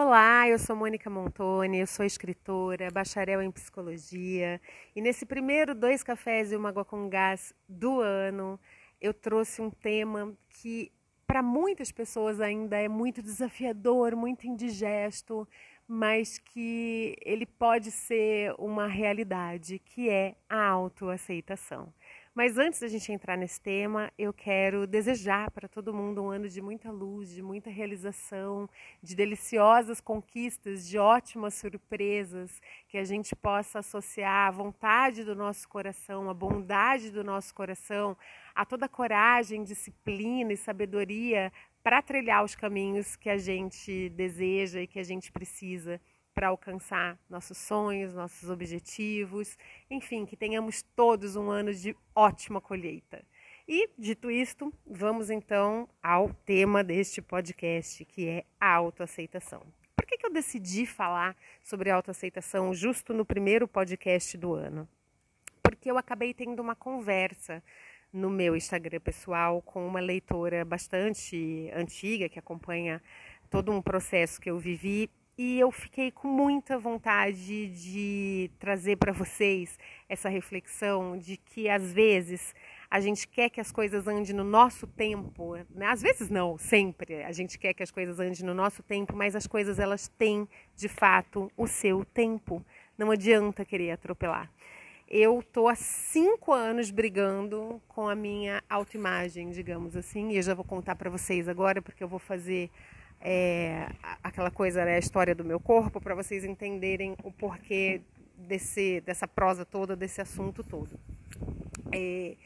Olá, eu sou Mônica Montoni, eu sou escritora, bacharel em psicologia e nesse primeiro Dois Cafés e uma Água com Gás do ano eu trouxe um tema que para muitas pessoas ainda é muito desafiador, muito indigesto, mas que ele pode ser uma realidade, que é a autoaceitação. Mas antes da gente entrar nesse tema, eu quero desejar para todo mundo um ano de muita luz, de muita realização, de deliciosas conquistas, de ótimas surpresas, que a gente possa associar a vontade do nosso coração, a bondade do nosso coração, a toda coragem, disciplina e sabedoria para trilhar os caminhos que a gente deseja e que a gente precisa para alcançar nossos sonhos, nossos objetivos, enfim, que tenhamos todos um ano de ótima colheita. E, dito isto, vamos então ao tema deste podcast, que é a autoaceitação. Por que, que eu decidi falar sobre autoaceitação justo no primeiro podcast do ano? Porque eu acabei tendo uma conversa no meu Instagram pessoal com uma leitora bastante antiga que acompanha todo um processo que eu vivi e eu fiquei com muita vontade de trazer para vocês essa reflexão de que às vezes a gente quer que as coisas andem no nosso tempo, né? às vezes não, sempre a gente quer que as coisas andem no nosso tempo, mas as coisas elas têm de fato o seu tempo. Não adianta querer atropelar. Eu tô há cinco anos brigando com a minha autoimagem, digamos assim, e eu já vou contar para vocês agora porque eu vou fazer é, aquela coisa, né, a história do meu corpo, para vocês entenderem o porquê desse, dessa prosa toda, desse assunto todo. É,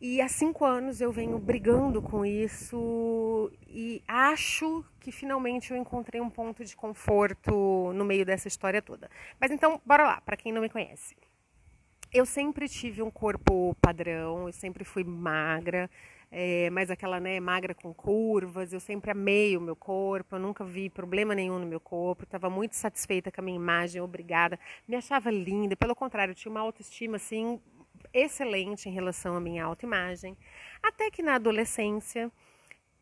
e há cinco anos eu venho brigando com isso e acho que finalmente eu encontrei um ponto de conforto no meio dessa história toda. Mas então, bora lá, para quem não me conhece. Eu sempre tive um corpo padrão, eu sempre fui magra, é, mas aquela né, magra com curvas. Eu sempre amei o meu corpo, eu nunca vi problema nenhum no meu corpo, estava muito satisfeita com a minha imagem, obrigada. Me achava linda, pelo contrário, eu tinha uma autoestima assim excelente em relação à minha autoimagem. Até que na adolescência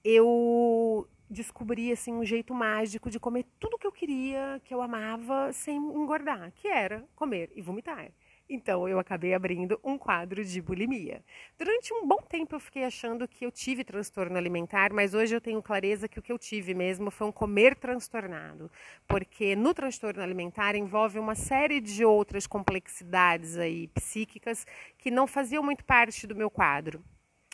eu descobri assim um jeito mágico de comer tudo que eu queria, que eu amava, sem engordar, que era comer e vomitar. Então eu acabei abrindo um quadro de bulimia. Durante um bom tempo eu fiquei achando que eu tive transtorno alimentar, mas hoje eu tenho clareza que o que eu tive mesmo foi um comer transtornado, porque no transtorno alimentar envolve uma série de outras complexidades aí psíquicas que não faziam muito parte do meu quadro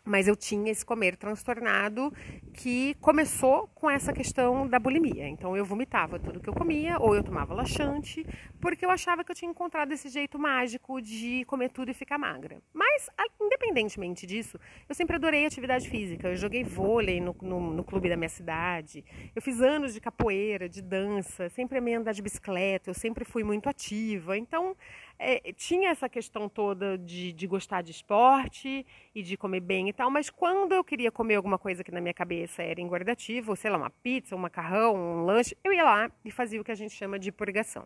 mas eu tinha esse comer transtornado que começou com essa questão da bulimia. Então eu vomitava tudo que eu comia ou eu tomava laxante, porque eu achava que eu tinha encontrado esse jeito mágico de comer tudo e ficar magra. Mas, independentemente disso, eu sempre adorei atividade física. Eu joguei vôlei no, no, no clube da minha cidade, eu fiz anos de capoeira, de dança, sempre amei andar de bicicleta, eu sempre fui muito ativa. Então, é, tinha essa questão toda de, de gostar de esporte e de comer bem e tal, mas quando eu queria comer alguma coisa que na minha cabeça era engordativo, sei lá, uma pizza, um macarrão, um lanche, eu ia lá e fazia o que a gente chama de purgação.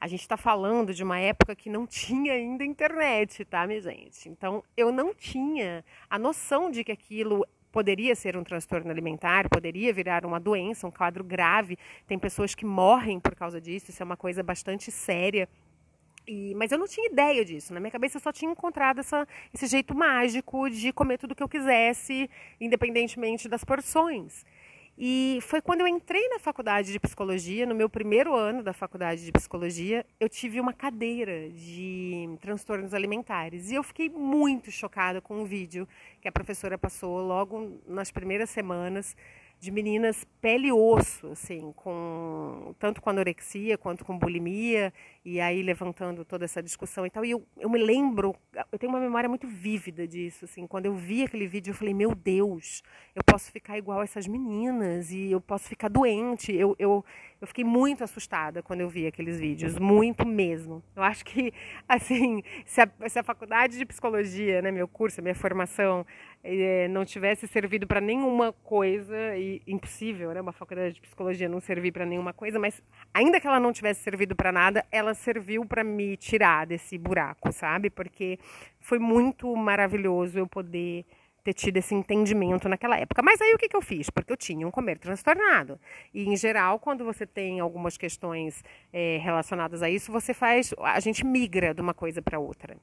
A gente está falando de uma época que não tinha ainda internet, tá, minha gente? Então eu não tinha a noção de que aquilo poderia ser um transtorno alimentar, poderia virar uma doença, um quadro grave. Tem pessoas que morrem por causa disso, isso é uma coisa bastante séria. E, mas eu não tinha ideia disso. Na minha cabeça eu só tinha encontrado essa, esse jeito mágico de comer tudo que eu quisesse, independentemente das porções. E foi quando eu entrei na faculdade de psicologia, no meu primeiro ano da faculdade de psicologia, eu tive uma cadeira de transtornos alimentares. E eu fiquei muito chocada com o vídeo que a professora passou logo nas primeiras semanas de meninas pele e osso, assim, com tanto com anorexia quanto com bulimia, e aí levantando toda essa discussão e tal. E eu, eu me lembro, eu tenho uma memória muito vívida disso, assim, quando eu vi aquele vídeo, eu falei, meu Deus, eu posso ficar igual a essas meninas e eu posso ficar doente. Eu, eu, eu fiquei muito assustada quando eu vi aqueles vídeos, muito mesmo. Eu acho que, assim, se a, se a faculdade de psicologia, né, meu curso, minha formação, é, não tivesse servido para nenhuma coisa, e impossível, né, uma faculdade de psicologia não servir para nenhuma coisa, mas ainda que ela não tivesse servido para nada, ela serviu para me tirar desse buraco, sabe? Porque foi muito maravilhoso eu poder ter tido esse entendimento naquela época. Mas aí o que, que eu fiz? Porque eu tinha um comer transtornado. E, em geral, quando você tem algumas questões é, relacionadas a isso, você faz. A gente migra de uma coisa para outra.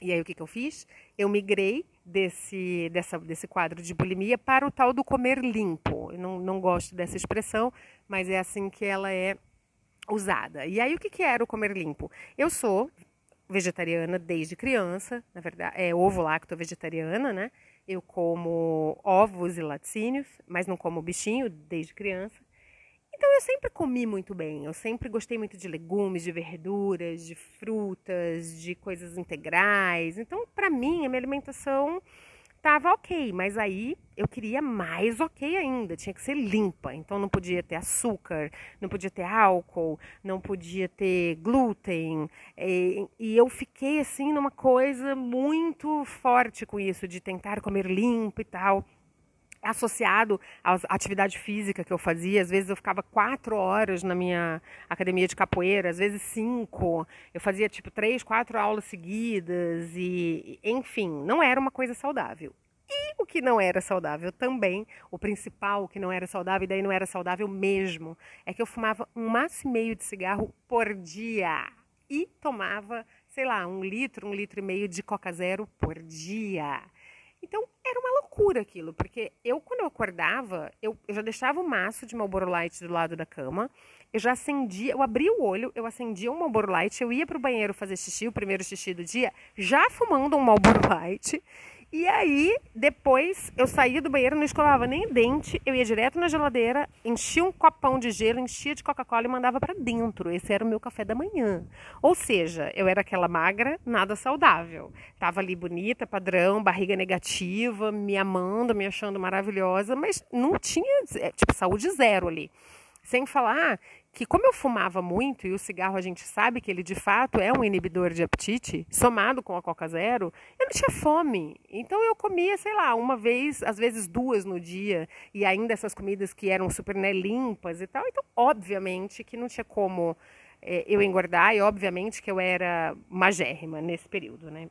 E aí o que, que eu fiz? Eu migrei desse, dessa, desse quadro de bulimia para o tal do comer limpo. Eu não, não gosto dessa expressão, mas é assim que ela é usada. E aí o que, que era o comer limpo? Eu sou vegetariana desde criança, na verdade, é ovo lacto vegetariana, né? Eu como ovos e laticínios, mas não como bichinho desde criança. Então eu sempre comi muito bem, eu sempre gostei muito de legumes, de verduras, de frutas, de coisas integrais. Então, para mim, a minha alimentação estava ok, mas aí eu queria mais ok ainda, tinha que ser limpa. Então não podia ter açúcar, não podia ter álcool, não podia ter glúten. E, e eu fiquei assim numa coisa muito forte com isso, de tentar comer limpo e tal associado à atividade física que eu fazia. Às vezes eu ficava quatro horas na minha academia de capoeira, às vezes cinco. Eu fazia tipo três, quatro aulas seguidas e, enfim, não era uma coisa saudável. E o que não era saudável também, o principal, que não era saudável, e daí não era saudável mesmo, é que eu fumava um maço e meio de cigarro por dia. E tomava, sei lá, um litro, um litro e meio de Coca Zero por dia. Então, era uma loucura aquilo, porque eu, quando eu acordava, eu, eu já deixava o maço de Marlboro Light do lado da cama, eu já acendia, eu abria o olho, eu acendia um Marlboro Light, eu ia para o banheiro fazer xixi, o primeiro xixi do dia, já fumando um Marlboro Light, e aí, depois, eu saía do banheiro, não escovava nem dente, eu ia direto na geladeira, enchia um copão de gelo, enchia de Coca-Cola e mandava para dentro. Esse era o meu café da manhã. Ou seja, eu era aquela magra, nada saudável. Tava ali bonita, padrão, barriga negativa, me amando, me achando maravilhosa, mas não tinha, é, tipo, saúde zero ali. Sem falar que como eu fumava muito e o cigarro a gente sabe que ele de fato é um inibidor de apetite, somado com a Coca Zero, eu não tinha fome. Então eu comia, sei lá, uma vez, às vezes duas no dia, e ainda essas comidas que eram super né, limpas e tal. Então, obviamente que não tinha como é, eu engordar e obviamente que eu era magérrima nesse período, né?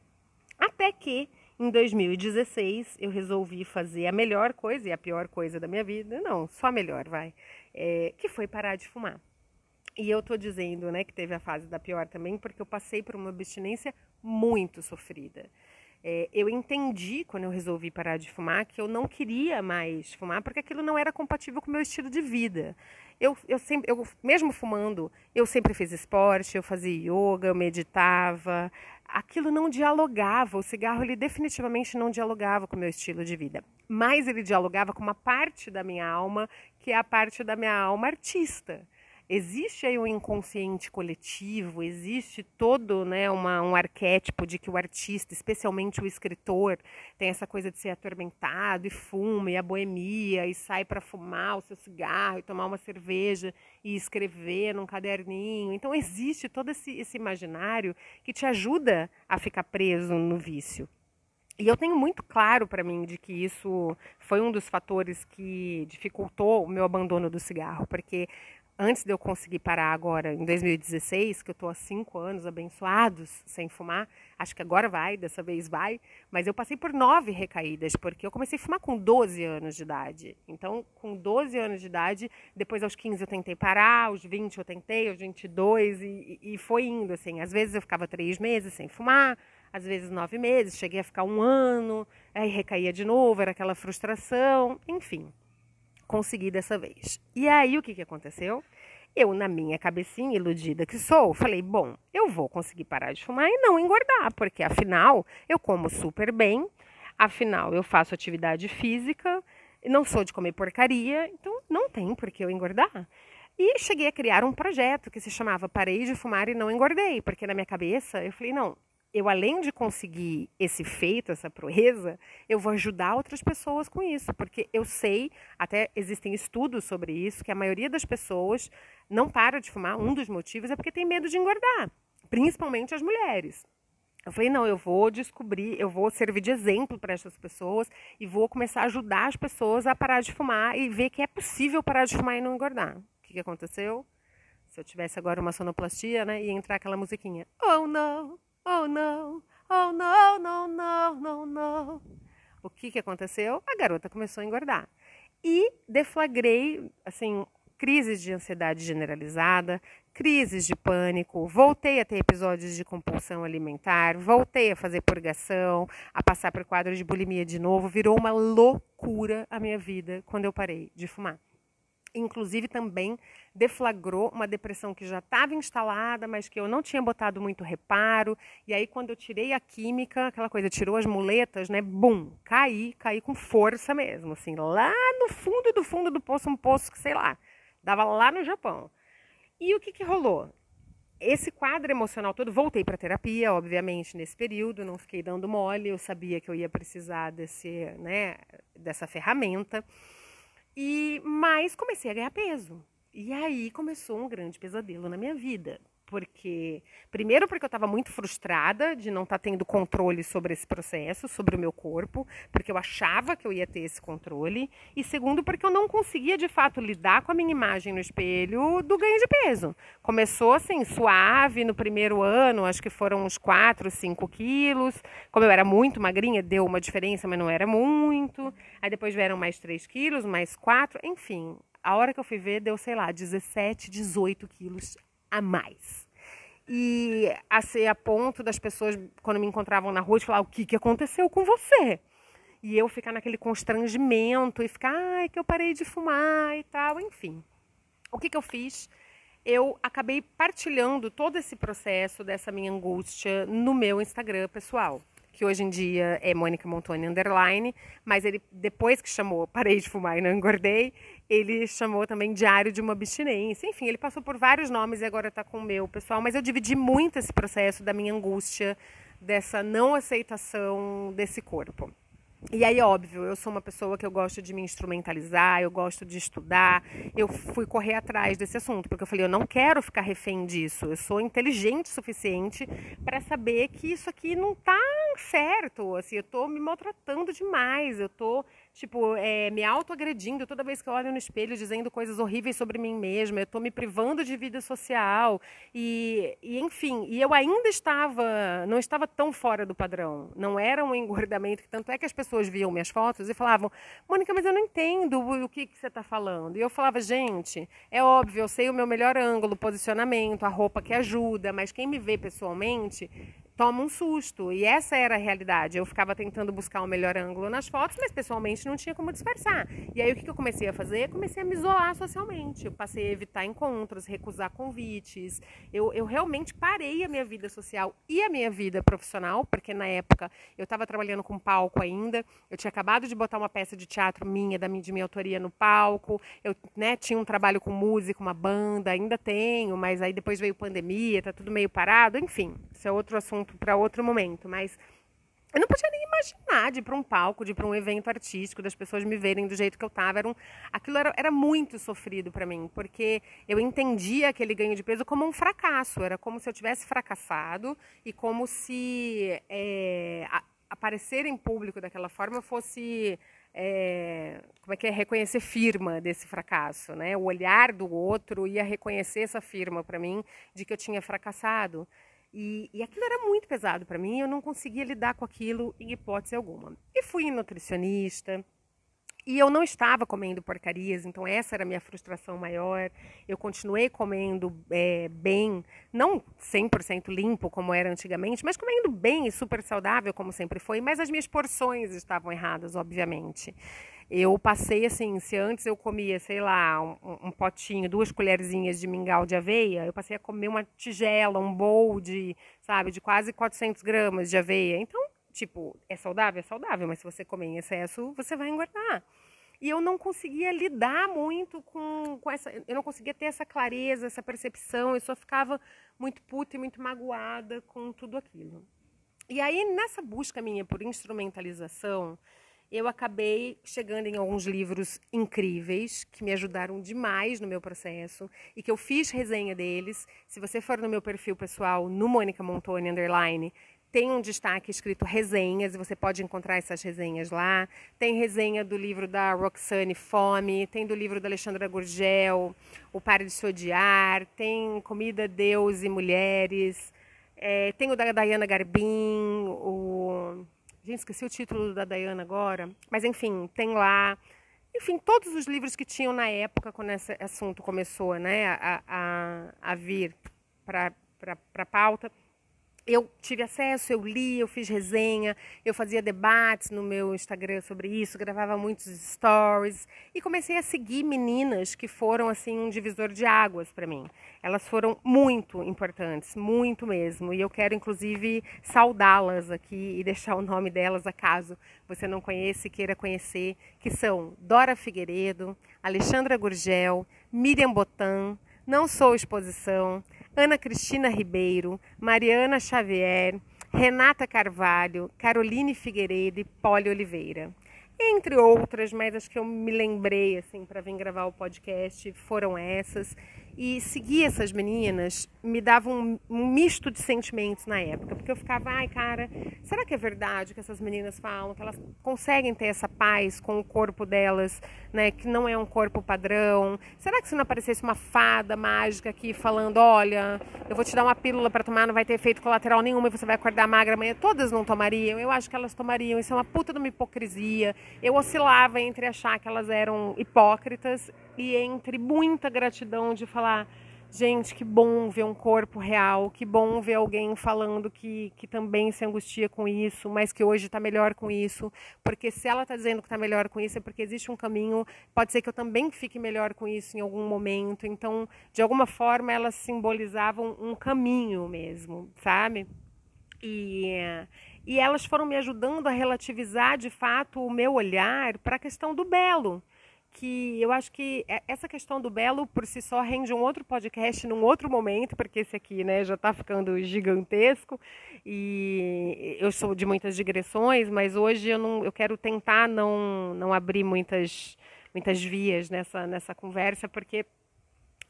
Até que em 2016 eu resolvi fazer a melhor coisa e a pior coisa da minha vida, não, só a melhor, vai, é, que foi parar de fumar. E eu tô dizendo, né, que teve a fase da pior também, porque eu passei por uma abstinência muito sofrida. É, eu entendi quando eu resolvi parar de fumar que eu não queria mais fumar porque aquilo não era compatível com o meu estilo de vida. Eu, eu sempre, eu, mesmo fumando, eu sempre fiz esporte, eu fazia yoga, eu meditava. Aquilo não dialogava. O cigarro ele definitivamente não dialogava com o meu estilo de vida. Mas ele dialogava com uma parte da minha alma que é a parte da minha alma artista existe aí um inconsciente coletivo, existe todo né, uma, um arquétipo de que o artista, especialmente o escritor, tem essa coisa de ser atormentado e fuma, e a boemia, e sai para fumar o seu cigarro, e tomar uma cerveja, e escrever num caderninho. Então existe todo esse, esse imaginário que te ajuda a ficar preso no vício. E eu tenho muito claro para mim de que isso foi um dos fatores que dificultou o meu abandono do cigarro, porque antes de eu conseguir parar agora, em 2016, que eu estou há cinco anos abençoados sem fumar, acho que agora vai, dessa vez vai, mas eu passei por nove recaídas, porque eu comecei a fumar com 12 anos de idade. Então, com 12 anos de idade, depois aos 15 eu tentei parar, aos 20 eu tentei, aos 22, e, e foi indo, assim. Às vezes eu ficava três meses sem fumar, às vezes nove meses, cheguei a ficar um ano, aí recaía de novo, era aquela frustração, enfim consegui dessa vez. E aí o que, que aconteceu? Eu, na minha cabecinha iludida que sou, falei: bom, eu vou conseguir parar de fumar e não engordar, porque afinal eu como super bem, afinal eu faço atividade física, não sou de comer porcaria, então não tem por que eu engordar. E cheguei a criar um projeto que se chamava Parei de Fumar e Não Engordei, porque na minha cabeça eu falei: não, eu além de conseguir esse feito, essa proeza, eu vou ajudar outras pessoas com isso, porque eu sei, até existem estudos sobre isso, que a maioria das pessoas não para de fumar. Um dos motivos é porque tem medo de engordar, principalmente as mulheres. Eu falei, não, eu vou descobrir, eu vou servir de exemplo para essas pessoas e vou começar a ajudar as pessoas a parar de fumar e ver que é possível parar de fumar e não engordar. O que, que aconteceu? Se eu tivesse agora uma sonoplastia, né, ia entrar aquela musiquinha. Oh, não! Oh no, oh no, no, no, no, no. O que, que aconteceu? A garota começou a engordar. E deflagrei, assim, crises de ansiedade generalizada, crises de pânico, voltei a ter episódios de compulsão alimentar, voltei a fazer purgação, a passar por quadro de bulimia de novo, virou uma loucura a minha vida quando eu parei de fumar. Inclusive também deflagrou uma depressão que já estava instalada, mas que eu não tinha botado muito reparo. E aí, quando eu tirei a química, aquela coisa, tirou as muletas, né? Bum, caí, caí com força mesmo, assim, lá no fundo do fundo do poço, um poço que sei lá, dava lá no Japão. E o que, que rolou? Esse quadro emocional todo, voltei para terapia, obviamente, nesse período, não fiquei dando mole, eu sabia que eu ia precisar desse, né, dessa ferramenta. E mas comecei a ganhar peso. E aí começou um grande pesadelo na minha vida, porque primeiro porque eu estava muito frustrada de não estar tá tendo controle sobre esse processo, sobre o meu corpo, porque eu achava que eu ia ter esse controle, e segundo porque eu não conseguia de fato lidar com a minha imagem no espelho do ganho de peso. Começou assim suave no primeiro ano, acho que foram uns 4, 5 quilos. Como eu era muito magrinha, deu uma diferença, mas não era muito. Aí depois vieram mais 3 quilos, mais 4, enfim. A hora que eu fui ver, deu, sei lá, 17, 18 quilos a mais. E a ser a ponto das pessoas, quando me encontravam na rua, falar: o que, que aconteceu com você? E eu ficar naquele constrangimento e ficar, ai, que eu parei de fumar e tal, enfim. O que, que eu fiz? Eu acabei partilhando todo esse processo dessa minha angústia no meu Instagram pessoal que hoje em dia é Mônica Montoni Underline, mas ele, depois que chamou Parei de Fumar e Não Engordei, ele chamou também Diário de uma Abstinência. Enfim, ele passou por vários nomes e agora está com o meu, pessoal. Mas eu dividi muito esse processo da minha angústia, dessa não aceitação desse corpo. E aí, óbvio, eu sou uma pessoa que eu gosto de me instrumentalizar, eu gosto de estudar. Eu fui correr atrás desse assunto, porque eu falei, eu não quero ficar refém disso. Eu sou inteligente o suficiente para saber que isso aqui não tá certo. Assim, eu tô me maltratando demais, eu tô tipo, é, me autoagredindo toda vez que eu olho no espelho, dizendo coisas horríveis sobre mim mesma, eu estou me privando de vida social, e, e, enfim, e eu ainda estava, não estava tão fora do padrão, não era um engordamento, tanto é que as pessoas viam minhas fotos e falavam, Mônica, mas eu não entendo o que, que você está falando, e eu falava, gente, é óbvio, eu sei o meu melhor ângulo, posicionamento, a roupa que ajuda, mas quem me vê pessoalmente toma um susto. E essa era a realidade. Eu ficava tentando buscar o um melhor ângulo nas fotos, mas pessoalmente não tinha como disfarçar. E aí o que eu comecei a fazer? Comecei a me isolar socialmente. Eu passei a evitar encontros, recusar convites. Eu, eu realmente parei a minha vida social e a minha vida profissional, porque na época eu estava trabalhando com palco ainda. Eu tinha acabado de botar uma peça de teatro minha, da minha, de minha autoria no palco. Eu né, tinha um trabalho com música, uma banda, ainda tenho, mas aí depois veio pandemia, tá tudo meio parado. Enfim, isso é outro assunto assunto para outro momento, mas eu não podia nem imaginar de ir para um palco, de ir para um evento artístico, das pessoas me verem do jeito que eu estava. Era um, aquilo era, era muito sofrido para mim, porque eu entendia aquele ganho de peso como um fracasso. Era como se eu tivesse fracassado e como se é, a, aparecer em público daquela forma fosse é, como é que é reconhecer firma desse fracasso, né? O olhar do outro ia reconhecer essa firma para mim de que eu tinha fracassado. E, e aquilo era muito pesado para mim, eu não conseguia lidar com aquilo em hipótese alguma. E fui nutricionista, e eu não estava comendo porcarias, então essa era a minha frustração maior. Eu continuei comendo é, bem, não 100% limpo como era antigamente, mas comendo bem e super saudável como sempre foi, mas as minhas porções estavam erradas, obviamente. Eu passei assim, se antes eu comia, sei lá, um, um, potinho, duas colherzinhas de mingau de aveia, eu passei a comer uma tigela, um bowl de, sabe, de quase 400 gramas de aveia. Então, tipo, é saudável? É saudável, mas se você comer em excesso, você vai engordar. E eu não conseguia lidar muito com, com essa. Eu não conseguia ter essa clareza, essa percepção. Eu só ficava muito puta e muito magoada com tudo aquilo. E aí, nessa busca minha por instrumentalização, eu acabei chegando em alguns livros incríveis que me ajudaram demais no meu processo e que eu fiz resenha deles. Se você for no meu perfil pessoal, no Mônica Montoni Underline, tem um destaque escrito resenhas e você pode encontrar essas resenhas lá. Tem resenha do livro da Roxane Fome, tem do livro da Alexandra Gurgel, O Pare de Se Odiar, tem Comida, Deus e Mulheres, é, tem o da Diana Garbin, o Gente, esqueci o título da Dayana agora, mas enfim, tem lá. Enfim, todos os livros que tinham na época, quando esse assunto começou né, a, a, a vir para a pauta eu tive acesso, eu li, eu fiz resenha, eu fazia debates no meu Instagram sobre isso, gravava muitos stories e comecei a seguir meninas que foram assim um divisor de águas para mim. Elas foram muito importantes, muito mesmo, e eu quero inclusive saudá-las aqui e deixar o nome delas acaso você não conhece e queira conhecer, que são Dora Figueiredo, Alexandra Gurgel, Miriam Botan, Não Sou Exposição, Ana Cristina Ribeiro, Mariana Xavier, Renata Carvalho, Caroline Figueiredo e Poli Oliveira. Entre outras, mas as que eu me lembrei assim para vir gravar o podcast foram essas. E seguir essas meninas me dava um, misto de sentimentos na época, porque eu ficava, ai cara, será que é verdade que essas meninas falam, que elas conseguem ter essa paz com o corpo delas, né, que não é um corpo padrão? Será que se não aparecesse uma fada mágica aqui falando, olha, eu vou te dar uma pílula para tomar, não vai ter efeito colateral nenhum e você vai acordar magra amanhã? Todas não tomariam, eu acho que elas tomariam, isso é uma puta de uma hipocrisia. Eu oscilava entre achar que elas eram hipócritas e entre muita gratidão de falar, gente, que bom ver um corpo real, que bom ver alguém falando que, que também se angustia com isso, mas que hoje está melhor com isso, porque se ela está dizendo que está melhor com isso é porque existe um caminho, pode ser que eu também fique melhor com isso em algum momento, então, de alguma forma, elas simbolizavam um caminho mesmo, sabe? E, e elas foram me ajudando a relativizar de fato o meu olhar para a questão do belo que eu acho que é, essa questão do belo por si só rende um outro podcast num outro momento, porque esse aqui né, já está ficando gigantesco e eu sou de muitas digressões, mas hoje eu, não, eu quero tentar não, não abrir muitas, muitas vias nessa, nessa conversa, porque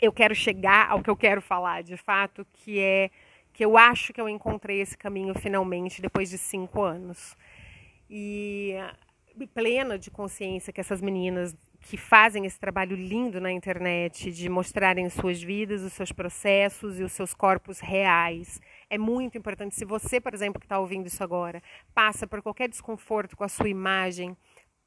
eu quero chegar ao que eu quero falar de fato, que é que eu acho que eu encontrei esse caminho finalmente depois de cinco anos. E plena de consciência que essas meninas que fazem esse trabalho lindo na internet de mostrarem suas vidas, os seus processos e os seus corpos reais. É muito importante. Se você, por exemplo, que está ouvindo isso agora, passa por qualquer desconforto com a sua imagem,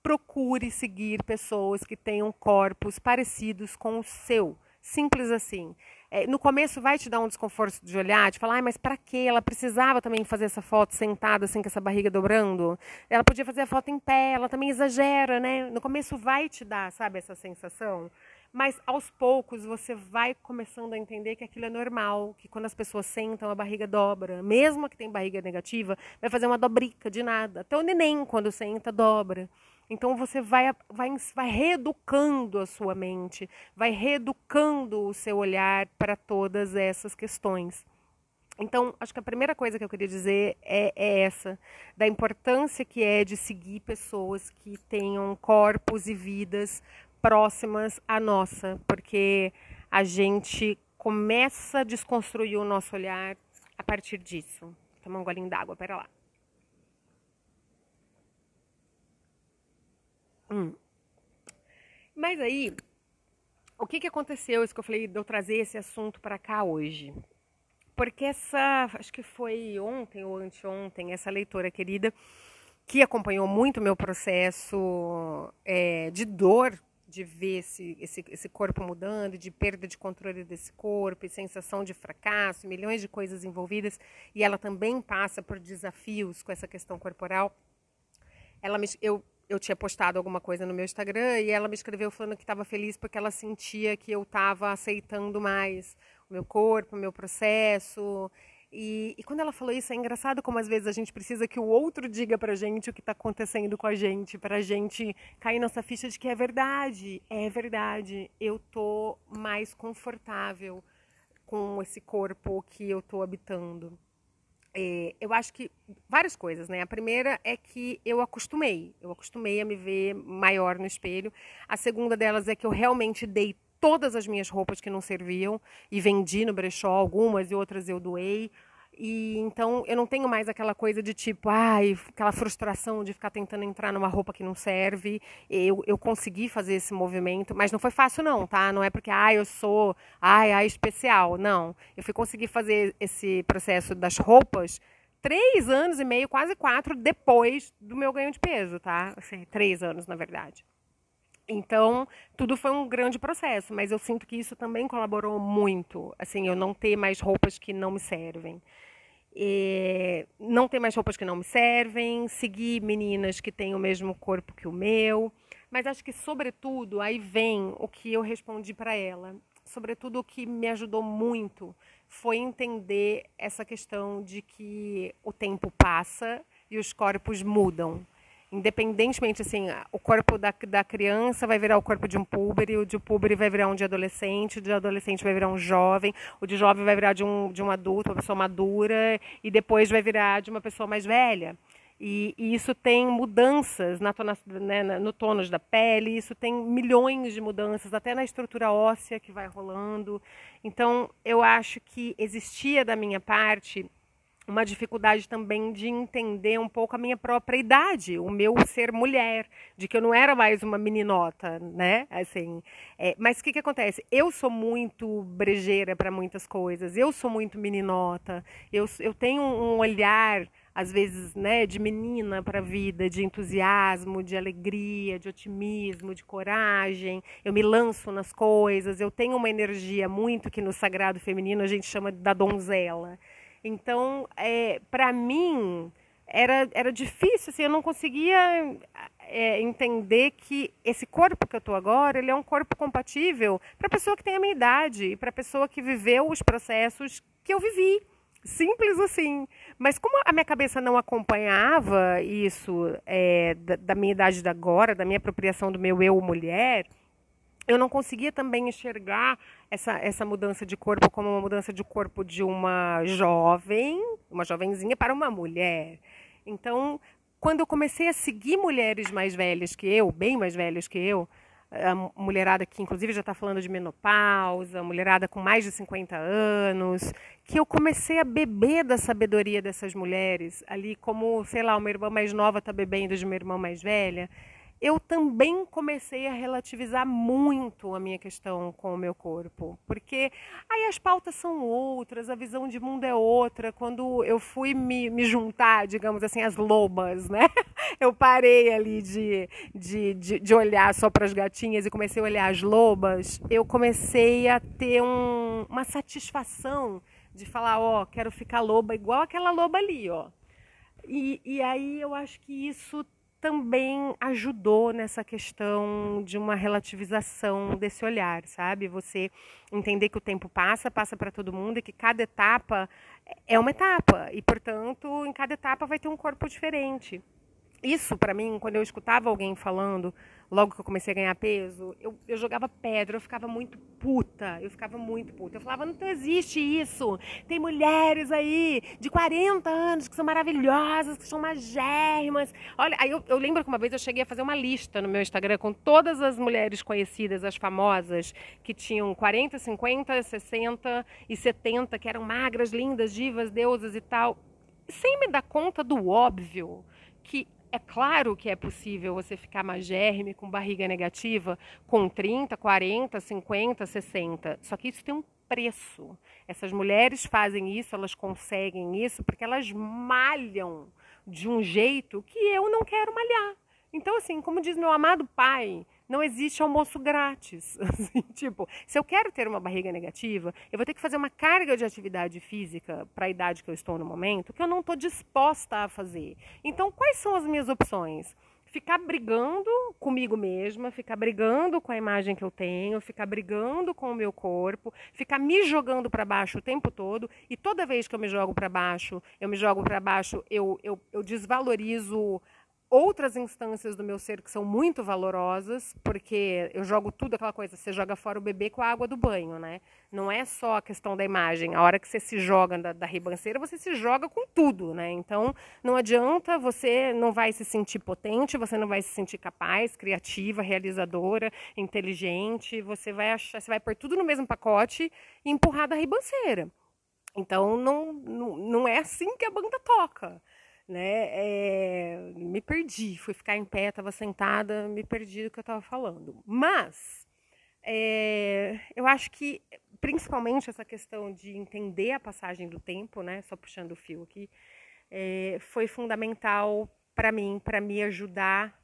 procure seguir pessoas que tenham corpos parecidos com o seu. Simples assim. É, no começo vai te dar um desconforto de olhar, de falar, ah, mas para que ela precisava também fazer essa foto sentada, assim, com essa barriga dobrando? Ela podia fazer a foto em pé, ela também exagera, né? No começo vai te dar, sabe, essa sensação. Mas aos poucos você vai começando a entender que aquilo é normal, que quando as pessoas sentam, a barriga dobra. Mesmo que tem barriga negativa, vai fazer uma dobrica de nada. Até o neném, quando senta, dobra. Então você vai, vai, vai reeducando a sua mente, vai reeducando o seu olhar para todas essas questões. Então, acho que a primeira coisa que eu queria dizer é, é, essa, da importância que é de seguir pessoas que tenham corpos e vidas próximas à nossa, porque a gente começa a desconstruir o nosso olhar a partir disso. Vou tomar um golinho d'água, pera lá. Hum. Mas aí, o que, que aconteceu? Isso que eu falei de eu trazer esse assunto para cá hoje. Porque essa, acho que foi ontem ou anteontem, essa leitora querida, que acompanhou muito meu processo é, de dor, de ver esse, esse, esse corpo mudando, de perda de controle desse corpo, e sensação de fracasso, milhões de coisas envolvidas, e ela também passa por desafios com essa questão corporal. Ela me, eu eu tinha postado alguma coisa no meu Instagram e ela me escreveu falando que estava feliz porque ela sentia que eu estava aceitando mais o meu corpo, o meu processo. E, e, quando ela falou isso, é engraçado como às vezes a gente precisa que o outro diga pra gente o que está acontecendo com a gente, pra gente cair nossa ficha de que é verdade. É verdade. Eu tô mais confortável com esse corpo que eu tô habitando. É, eu acho que várias coisas, né? A primeira é que eu acostumei, eu acostumei a me ver maior no espelho. A segunda delas é que eu realmente dei todas as minhas roupas que não serviam e vendi no brechó algumas e outras eu doei. E então eu não tenho mais aquela coisa de tipo, ai, aquela frustração de ficar tentando entrar numa roupa que não serve. Eu, eu consegui fazer esse movimento, mas não foi fácil não, tá? Não é porque, ai, eu sou, ai, ai, especial. Não. Eu fui conseguir fazer esse processo das roupas três anos e meio, quase quatro, depois do meu ganho de peso, tá? Assim, três anos, na verdade. Então, tudo foi um grande processo, mas eu sinto que isso também colaborou muito, assim, eu não ter mais roupas que não me servem. E não ter mais roupas que não me servem, seguir meninas que têm o mesmo corpo que o meu, mas acho que, sobretudo, aí vem o que eu respondi para ela. Sobretudo, o que me ajudou muito foi entender essa questão de que o tempo passa e os corpos mudam. Independentemente, assim, o corpo da, da criança vai virar o corpo de um púbere, o de púbere vai virar um de adolescente, o de adolescente vai virar um jovem, o de jovem vai virar de um, de um adulto, uma pessoa madura, e depois vai virar de uma pessoa mais velha. E, e, isso tem mudanças na tona, né, no tônus da pele, isso tem milhões de mudanças, até na estrutura óssea que vai rolando. Então, eu acho que existia da minha parte uma dificuldade também de entender um pouco a minha própria idade, o meu ser mulher, de que eu não era mais uma meninota, né? Assim, é, mas o que, que acontece? Eu sou muito brejeira para muitas coisas, eu sou muito meninota, eu, eu tenho um olhar às vezes, né, de menina para a vida, de entusiasmo, de alegria, de otimismo, de coragem. Eu me lanço nas coisas, eu tenho uma energia muito que no sagrado feminino a gente chama da donzela. Então, é, para mim, era, era difícil, assim, eu não conseguia é, entender que esse corpo que eu estou agora, ele é um corpo compatível para a pessoa que tem a minha idade e para a pessoa que viveu os processos que eu vivi. Simples assim. Mas como a minha cabeça não acompanhava isso é, da, da, minha idade de agora, da minha apropriação do meu eu mulher, eu não conseguia também enxergar essa, essa mudança de corpo como uma mudança de corpo de uma jovem, uma jovenzinha para uma mulher. Então, quando eu comecei a seguir mulheres mais velhas que eu, bem mais velhas que eu, a mulherada que inclusive já está falando de menopausa, mulherada com mais de 50 anos, que eu comecei a beber da sabedoria dessas mulheres, ali como, sei lá, uma irmã mais nova está bebendo de uma irmã mais velha eu também comecei a relativizar muito a minha questão com o meu corpo, porque aí as pautas são outras, a visão de mundo é outra. Quando eu fui me, me juntar, digamos assim, as lobas, né? Eu parei ali de, de, de, de olhar só para as gatinhas e comecei a olhar as lobas. Eu comecei a ter um, uma satisfação de falar, ó, quero ficar loba igual aquela loba ali, ó. E, e aí eu acho que isso também ajudou nessa questão de uma relativização desse olhar, sabe? Você entender que o tempo passa, passa para todo mundo e que cada etapa é uma etapa e, portanto, em cada etapa vai ter um corpo diferente. Isso, para mim, quando eu escutava alguém falando logo que eu comecei a ganhar peso, eu, eu jogava pedra, eu ficava muito puta, eu ficava muito puta. Eu falava, não existe isso. Tem mulheres aí de 40 anos que são maravilhosas, que são magérrimas. Olha, aí eu, eu lembro que uma vez eu cheguei a fazer uma lista no meu Instagram com todas as mulheres conhecidas, as famosas, que tinham 40, 50, 60 e 70, que eram magras, lindas, divas, deusas e tal. Sem me dar conta do óbvio que é claro que é possível você ficar magérrime, com barriga negativa, com 30, 40, 50, 60. Só que isso tem um preço. Essas mulheres fazem isso, elas conseguem isso porque elas malham de um jeito que eu não quero malhar. Então, assim, como diz meu amado pai, não existe almoço grátis. Assim, tipo, se eu quero ter uma barriga negativa, eu vou ter que fazer uma carga de atividade física para a idade que eu estou no momento que eu não estou disposta a fazer. Então, quais são as minhas opções? Ficar brigando comigo mesma, ficar brigando com a imagem que eu tenho, ficar brigando com o meu corpo, ficar me jogando para baixo o tempo todo. E toda vez que eu me jogo para baixo, eu me jogo para baixo, eu, eu, eu desvalorizo outras instâncias do meu ser que são muito valorosas, porque eu jogo tudo aquela coisa, você joga fora o bebê com a água do banho, né? Não é só a questão da imagem. A hora que você se joga da, da ribanceira, você se joga com tudo, né? Então, não adianta, você não vai se sentir potente, você não vai se sentir capaz, criativa, realizadora, inteligente, você vai achar, você vai pôr tudo no mesmo pacote e empurrar da ribanceira. Então, não, não, não é assim que a banda toca né? É, me perdi, fui ficar em pé, estava sentada, me perdi do que eu estava falando. Mas é, eu acho que principalmente essa questão de entender a passagem do tempo, né? Só puxando o fio aqui, é, foi fundamental para mim, para me ajudar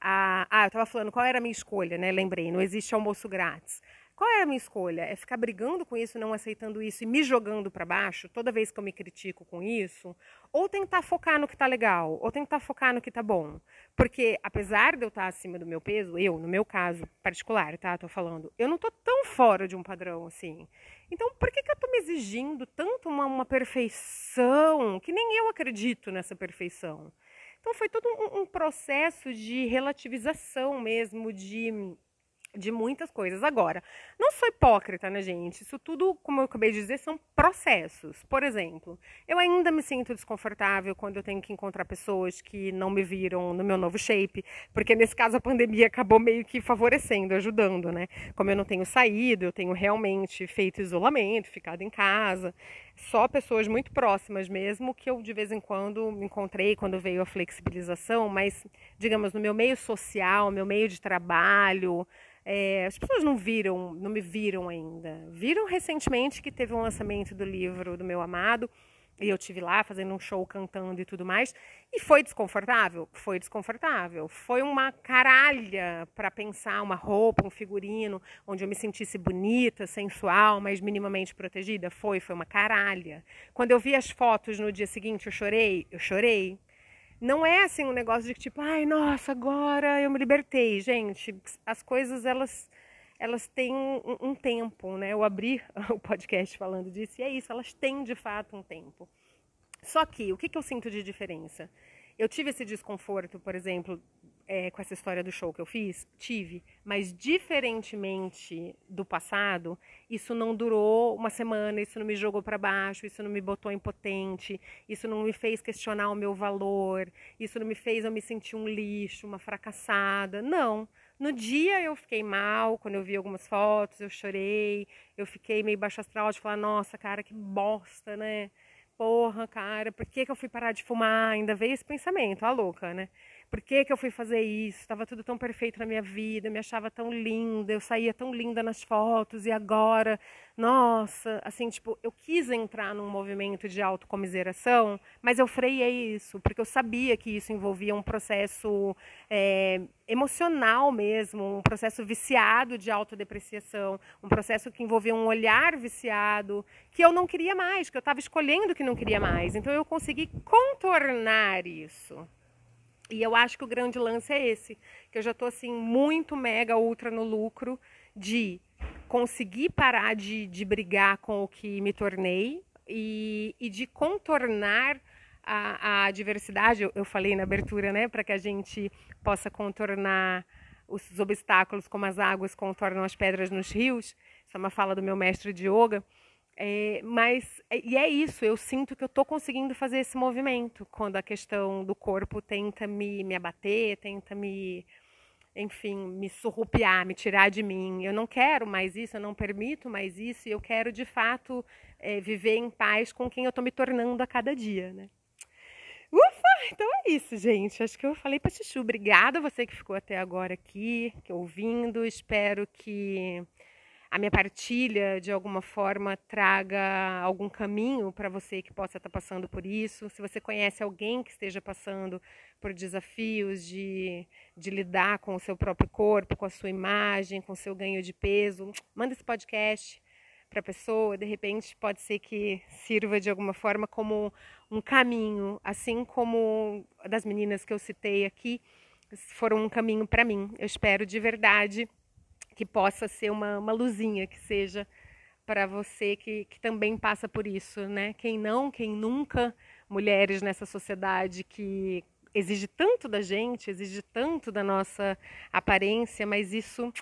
a. Ah, eu estava falando qual era a minha escolha, né? Lembrei, não existe almoço grátis. Qual é a minha escolha? É ficar brigando com isso, não aceitando isso e me jogando para baixo toda vez que eu me critico com isso? Ou tentar focar no que tá legal? Ou tentar focar no que tá bom? Porque apesar de eu estar tá acima do meu peso, eu, no meu caso particular, tá? Tô falando, eu não tô tão fora de um padrão assim. Então, por que, que eu tô me exigindo tanto uma, uma perfeição que nem eu acredito nessa perfeição? Então, foi todo um, um processo de relativização mesmo, de de muitas coisas. Agora, não sou hipócrita, né, gente? Isso tudo, como eu acabei de dizer, são processos. Por exemplo, eu ainda me sinto desconfortável quando eu tenho que encontrar pessoas que não me viram no meu novo shape, porque nesse caso a pandemia acabou meio que favorecendo, ajudando, né? Como eu não tenho saído, eu tenho realmente feito isolamento, ficado em casa. Só pessoas muito próximas mesmo que eu de vez em quando encontrei quando veio a flexibilização, mas digamos no meu meio social, meu meio de trabalho, é, as pessoas não viram, não me viram ainda. Viram recentemente que teve um lançamento do livro do meu amado e eu tive lá fazendo um show cantando e tudo mais. E foi desconfortável? Foi desconfortável. Foi uma caralha para pensar uma roupa, um figurino, onde eu me sentisse bonita, sensual, mas minimamente protegida? Foi, foi uma caralha. Quando eu vi as fotos no dia seguinte, eu chorei? Eu chorei. Não é assim um negócio de tipo, ai, nossa, agora eu me libertei. Gente, as coisas elas elas têm um, um, tempo, né? Eu abri o podcast falando disso e é isso, elas têm de fato um tempo. Só que o que, que eu sinto de diferença? Eu tive esse desconforto, por exemplo, é, com essa história do show que eu fiz? Tive, mas diferentemente do passado, isso não durou uma semana, isso não me jogou para baixo, isso não me botou impotente, isso não me fez questionar o meu valor, isso não me fez eu me sentir um lixo, uma fracassada. Não. No dia eu fiquei mal, quando eu vi algumas fotos, eu chorei, eu fiquei meio baixo astral de falar, nossa, cara, que bosta, né? Porra, cara, por que, que eu fui parar de fumar? Ainda veio esse pensamento, a louca, né? Por que, que eu fui fazer isso? Estava tudo tão perfeito na minha vida, eu me achava tão linda, eu saía tão linda nas fotos e agora, nossa, assim, tipo, eu quis entrar num movimento de autocomiseração, mas eu freiei isso, porque eu sabia que isso envolvia um processo é, emocional mesmo, um processo viciado de autodepreciação, um processo que envolvia um olhar viciado, que eu não queria mais, que eu estava escolhendo que não queria mais. Então eu consegui contornar isso. E eu acho que o grande lance é esse, que eu já estou assim muito mega ultra no lucro de conseguir parar de, de brigar com o que me tornei e, e de contornar a, a diversidade. Eu, eu, falei na abertura, né, para que a gente possa contornar os obstáculos como as águas contornam as pedras nos rios. Isso é uma fala do meu mestre de yoga. É, mas, é, e é isso, eu sinto que eu estou conseguindo fazer esse movimento quando a questão do corpo tenta me, me abater, tenta me, enfim, me surrupiar, me tirar de mim. Eu não quero mais isso, eu não permito mais isso, e eu quero, de fato, é, viver em paz com quem eu estou me tornando a cada dia, né? Ufa! Então é isso, gente. Acho que eu falei para Chuchu. Obrigada você que ficou até agora aqui, ouvindo. Espero que a minha partilha de alguma forma traga algum caminho para você que possa estar tá passando por isso. Se você conhece alguém que esteja passando por desafios de, de lidar com o seu próprio corpo, com a sua imagem, com o seu ganho de peso, manda esse podcast para a pessoa. De repente, pode ser que sirva de alguma forma como um caminho, assim como das meninas que eu citei aqui foram um caminho para mim. Eu espero de verdade que possa ser uma, uma luzinha, que seja para você que, que também passa por isso, né? Quem não, quem nunca, mulheres nessa sociedade que exige tanto da gente, exige tanto da nossa aparência, mas isso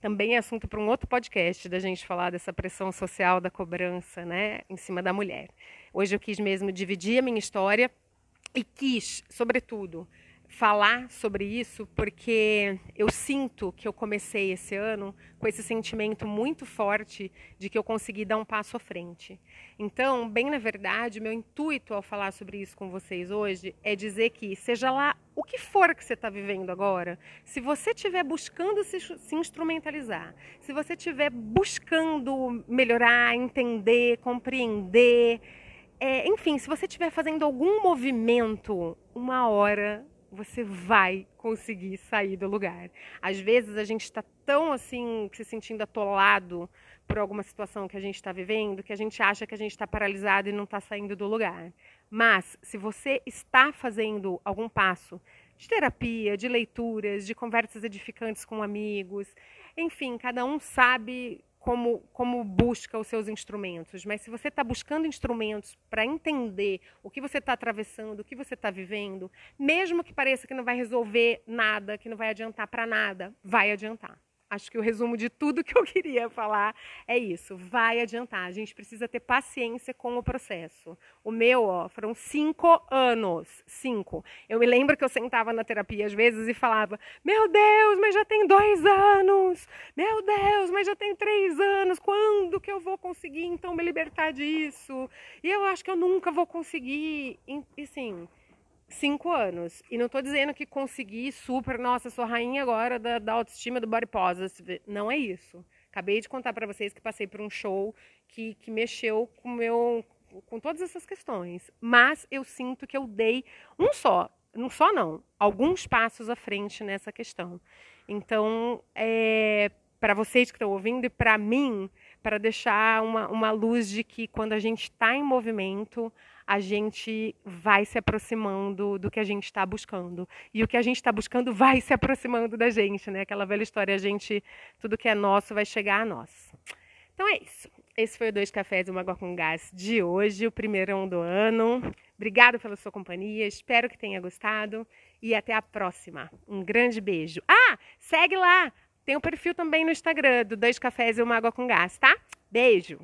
também é assunto para um outro podcast da gente falar dessa pressão social da cobrança, né, em cima da mulher. Hoje eu quis mesmo dividir a minha história e quis, sobretudo, falar sobre isso porque eu sinto que eu comecei esse ano com esse sentimento muito forte de que eu consegui dar um passo à frente. Então, bem na verdade, meu intuito ao falar sobre isso com vocês hoje é dizer que, seja lá o que for que você está vivendo agora, se você estiver buscando se, se instrumentalizar, se você estiver buscando melhorar, entender, compreender, é, enfim, se você estiver fazendo algum movimento, uma hora você vai conseguir sair do lugar. Às vezes a gente está tão assim, se sentindo atolado por alguma situação que a gente está vivendo, que a gente acha que a gente está paralisado e não está saindo do lugar. Mas, se você está fazendo algum passo de terapia, de leituras, de conversas edificantes com amigos, enfim, cada um sabe como, como busca os seus instrumentos. Mas se você está buscando instrumentos para entender o que você está atravessando, o que você está vivendo, mesmo que pareça que não vai resolver nada, que não vai adiantar para nada, vai adiantar. Acho que o resumo de tudo que eu queria falar é isso. Vai adiantar. A gente precisa ter paciência com o processo. O meu, ó, foram cinco anos. Cinco. Eu me lembro que eu sentava na terapia às vezes e falava: Meu Deus, mas já tem dois anos. Meu Deus, mas já tem três anos. Quando que eu vou conseguir então me libertar disso? E eu acho que eu nunca vou conseguir. E sim cinco anos. E não estou dizendo que consegui super, nossa, sou rainha agora da, da autoestima do body positive. Não é isso. Acabei de contar para vocês que passei por um show que, que mexeu com meu com todas essas questões. Mas eu sinto que eu dei um só, não só não, alguns passos à frente nessa questão. Então, é, para vocês que estão ouvindo e para mim, para deixar uma, uma luz de que quando a gente está em movimento, a gente vai se aproximando do que a gente está buscando. E o que a gente está buscando vai se aproximando da gente, né? Aquela velha história, a gente, tudo que é nosso vai chegar a nós. Então é isso. Esse foi o Dois Cafés e uma Água com Gás de hoje, o primeiro do ano. Obrigada pela sua companhia, espero que tenha gostado e até a próxima. Um grande beijo. Ah, segue lá! Tem o um perfil também no Instagram do Dois Cafés e uma Água com Gás, tá? Beijo!